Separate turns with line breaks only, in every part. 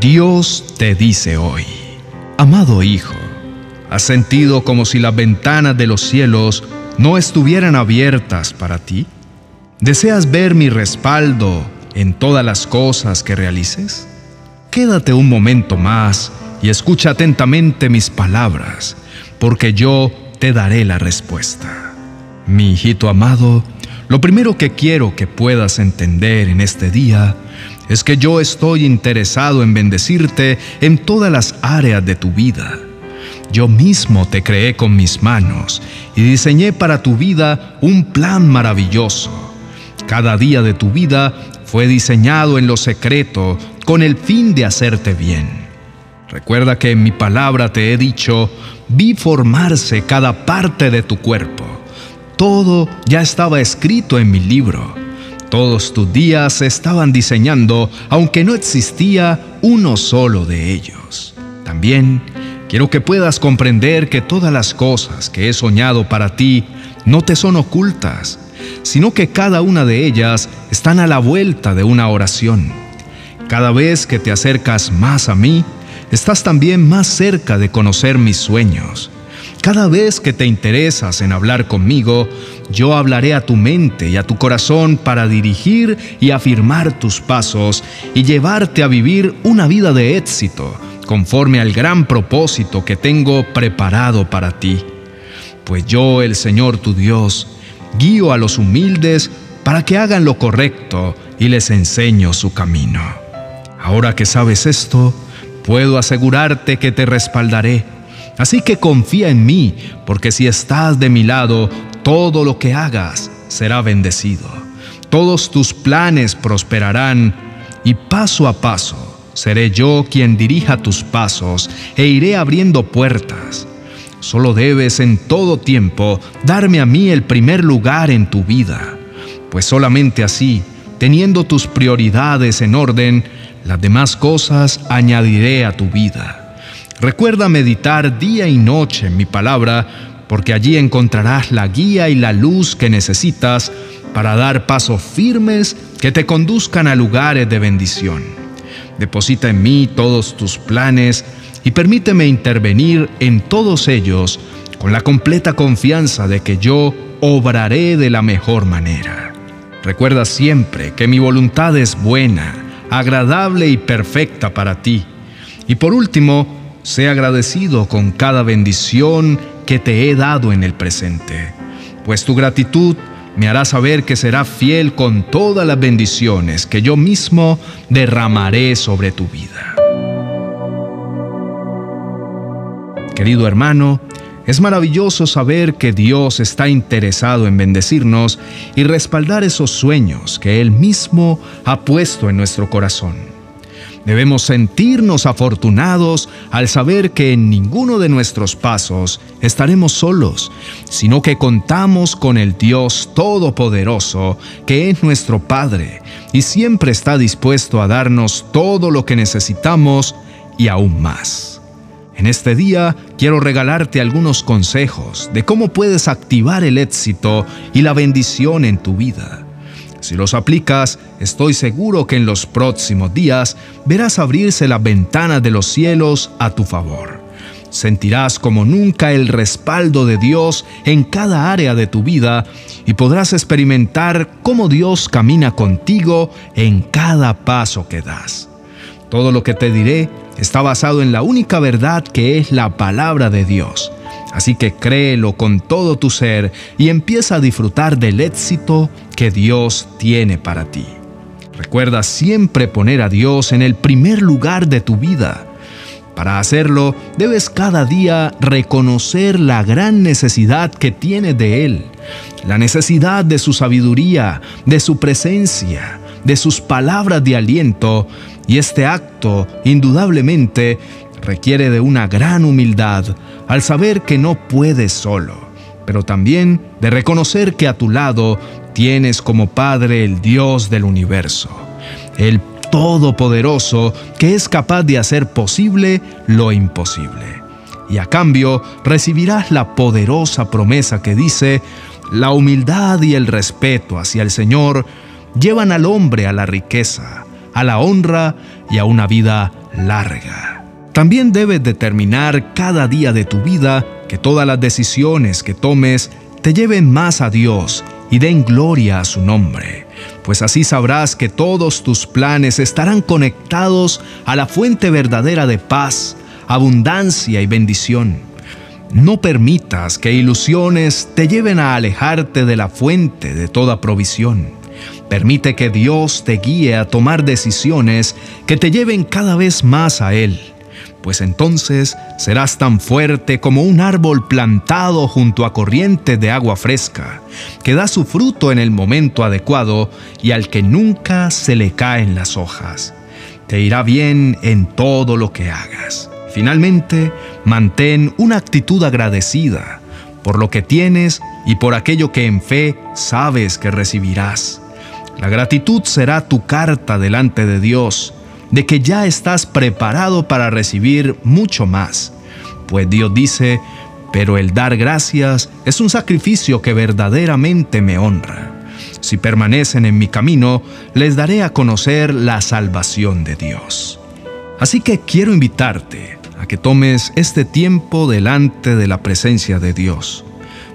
Dios te dice hoy, amado Hijo, ¿has sentido como si las ventanas de los cielos no estuvieran abiertas para ti? ¿Deseas ver mi respaldo en todas las cosas que realices? Quédate un momento más y escucha atentamente mis palabras, porque yo te daré la respuesta. Mi hijito amado, lo primero que quiero que puedas entender en este día es que yo estoy interesado en bendecirte en todas las áreas de tu vida. Yo mismo te creé con mis manos y diseñé para tu vida un plan maravilloso. Cada día de tu vida fue diseñado en lo secreto con el fin de hacerte bien. Recuerda que en mi palabra te he dicho, vi formarse cada parte de tu cuerpo. Todo ya estaba escrito en mi libro todos tus días se estaban diseñando, aunque no existía uno solo de ellos. También quiero que puedas comprender que todas las cosas que he soñado para ti no te son ocultas, sino que cada una de ellas están a la vuelta de una oración. Cada vez que te acercas más a mí, estás también más cerca de conocer mis sueños. Cada vez que te interesas en hablar conmigo, yo hablaré a tu mente y a tu corazón para dirigir y afirmar tus pasos y llevarte a vivir una vida de éxito, conforme al gran propósito que tengo preparado para ti. Pues yo, el Señor tu Dios, guío a los humildes para que hagan lo correcto y les enseño su camino. Ahora que sabes esto, puedo asegurarte que te respaldaré Así que confía en mí, porque si estás de mi lado, todo lo que hagas será bendecido. Todos tus planes prosperarán y paso a paso seré yo quien dirija tus pasos e iré abriendo puertas. Solo debes en todo tiempo darme a mí el primer lugar en tu vida, pues solamente así, teniendo tus prioridades en orden, las demás cosas añadiré a tu vida. Recuerda meditar día y noche en mi palabra, porque allí encontrarás la guía y la luz que necesitas para dar pasos firmes que te conduzcan a lugares de bendición. Deposita en mí todos tus planes y permíteme intervenir en todos ellos con la completa confianza de que yo obraré de la mejor manera. Recuerda siempre que mi voluntad es buena, agradable y perfecta para ti. Y por último, Sé agradecido con cada bendición que te he dado en el presente, pues tu gratitud me hará saber que será fiel con todas las bendiciones que yo mismo derramaré sobre tu vida. Querido hermano, es maravilloso saber que Dios está interesado en bendecirnos y respaldar esos sueños que Él mismo ha puesto en nuestro corazón. Debemos sentirnos afortunados al saber que en ninguno de nuestros pasos estaremos solos, sino que contamos con el Dios Todopoderoso, que es nuestro Padre, y siempre está dispuesto a darnos todo lo que necesitamos y aún más. En este día quiero regalarte algunos consejos de cómo puedes activar el éxito y la bendición en tu vida. Si los aplicas, estoy seguro que en los próximos días verás abrirse la ventana de los cielos a tu favor. Sentirás como nunca el respaldo de Dios en cada área de tu vida y podrás experimentar cómo Dios camina contigo en cada paso que das. Todo lo que te diré está basado en la única verdad que es la palabra de Dios Así que créelo con todo tu ser y empieza a disfrutar del éxito que Dios tiene para ti. Recuerda siempre poner a Dios en el primer lugar de tu vida. Para hacerlo, debes cada día reconocer la gran necesidad que tienes de Él, la necesidad de su sabiduría, de su presencia, de sus palabras de aliento, y este acto, indudablemente, requiere de una gran humildad al saber que no puedes solo, pero también de reconocer que a tu lado tienes como Padre el Dios del universo, el Todopoderoso que es capaz de hacer posible lo imposible. Y a cambio recibirás la poderosa promesa que dice, la humildad y el respeto hacia el Señor llevan al hombre a la riqueza, a la honra y a una vida larga. También debes determinar cada día de tu vida que todas las decisiones que tomes te lleven más a Dios y den gloria a su nombre, pues así sabrás que todos tus planes estarán conectados a la fuente verdadera de paz, abundancia y bendición. No permitas que ilusiones te lleven a alejarte de la fuente de toda provisión. Permite que Dios te guíe a tomar decisiones que te lleven cada vez más a Él, pues entonces serás tan fuerte como un árbol plantado junto a corriente de agua fresca, que da su fruto en el momento adecuado y al que nunca se le caen las hojas. Te irá bien en todo lo que hagas. Finalmente, mantén una actitud agradecida por lo que tienes y por aquello que en fe sabes que recibirás. La gratitud será tu carta delante de Dios, de que ya estás preparado para recibir mucho más. Pues Dios dice, pero el dar gracias es un sacrificio que verdaderamente me honra. Si permanecen en mi camino, les daré a conocer la salvación de Dios. Así que quiero invitarte a que tomes este tiempo delante de la presencia de Dios.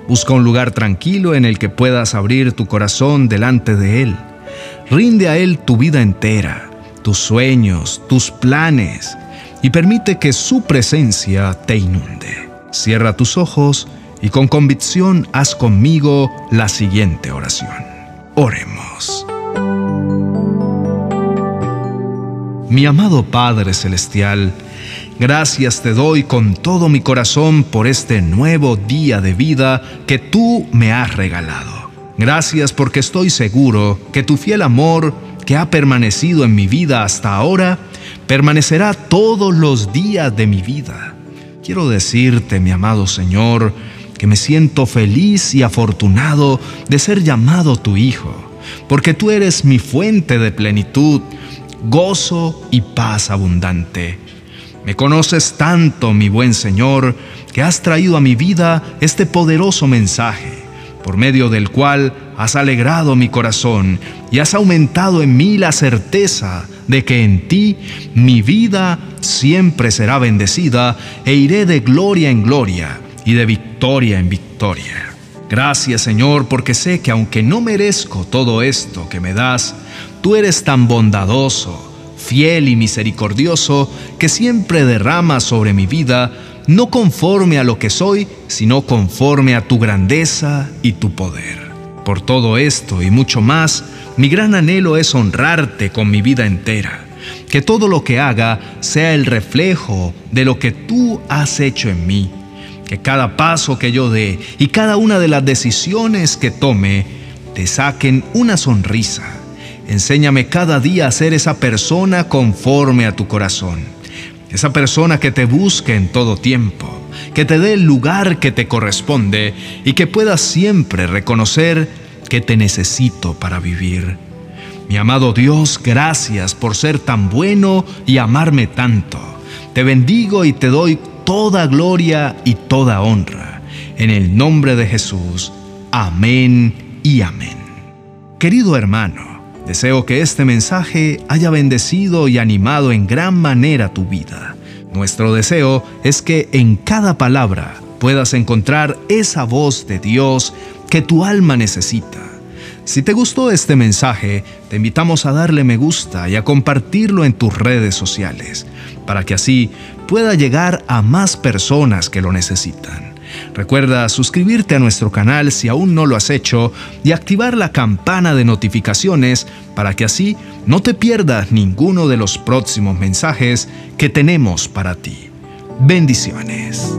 Busca un lugar tranquilo en el que puedas abrir tu corazón delante de Él. Rinde a Él tu vida entera, tus sueños, tus planes, y permite que su presencia te inunde. Cierra tus ojos y con convicción haz conmigo la siguiente oración. Oremos. Mi amado Padre Celestial, Gracias te doy con todo mi corazón por este nuevo día de vida que tú me has regalado. Gracias porque estoy seguro que tu fiel amor que ha permanecido en mi vida hasta ahora, permanecerá todos los días de mi vida. Quiero decirte, mi amado Señor, que me siento feliz y afortunado de ser llamado tu Hijo, porque tú eres mi fuente de plenitud, gozo y paz abundante. Me conoces tanto, mi buen Señor, que has traído a mi vida este poderoso mensaje, por medio del cual has alegrado mi corazón y has aumentado en mí la certeza de que en ti mi vida siempre será bendecida e iré de gloria en gloria y de victoria en victoria. Gracias Señor porque sé que aunque no merezco todo esto que me das, tú eres tan bondadoso, fiel y misericordioso que siempre derrama sobre mi vida, no conforme a lo que soy, sino conforme a tu grandeza y tu poder. Por todo esto y mucho más, mi gran anhelo es honrarte con mi vida entera, que todo lo que haga sea el reflejo de lo que tú has hecho en mí, que cada paso que yo dé y cada una de las decisiones que tome te saquen una sonrisa Enséñame cada día a ser esa persona conforme a tu corazón. Esa persona que te busque en todo tiempo, que te dé el lugar que te corresponde y que puedas siempre reconocer que te necesito para vivir. Mi amado Dios, gracias por ser tan bueno y amarme tanto. Te bendigo y te doy toda gloria y toda honra. En el nombre de Jesús. Amén y amén. Querido hermano, Deseo que este mensaje haya bendecido y animado en gran manera tu vida. Nuestro deseo es que en cada palabra puedas encontrar esa voz de Dios que tu alma necesita. Si te gustó este mensaje, te invitamos a darle me gusta y a compartirlo en tus redes sociales, para que así pueda llegar a más personas que lo necesitan. Recuerda suscribirte a nuestro canal si aún no lo has hecho y activar la campana de notificaciones para que así no te pierdas ninguno de los próximos mensajes que tenemos para ti. Bendiciones.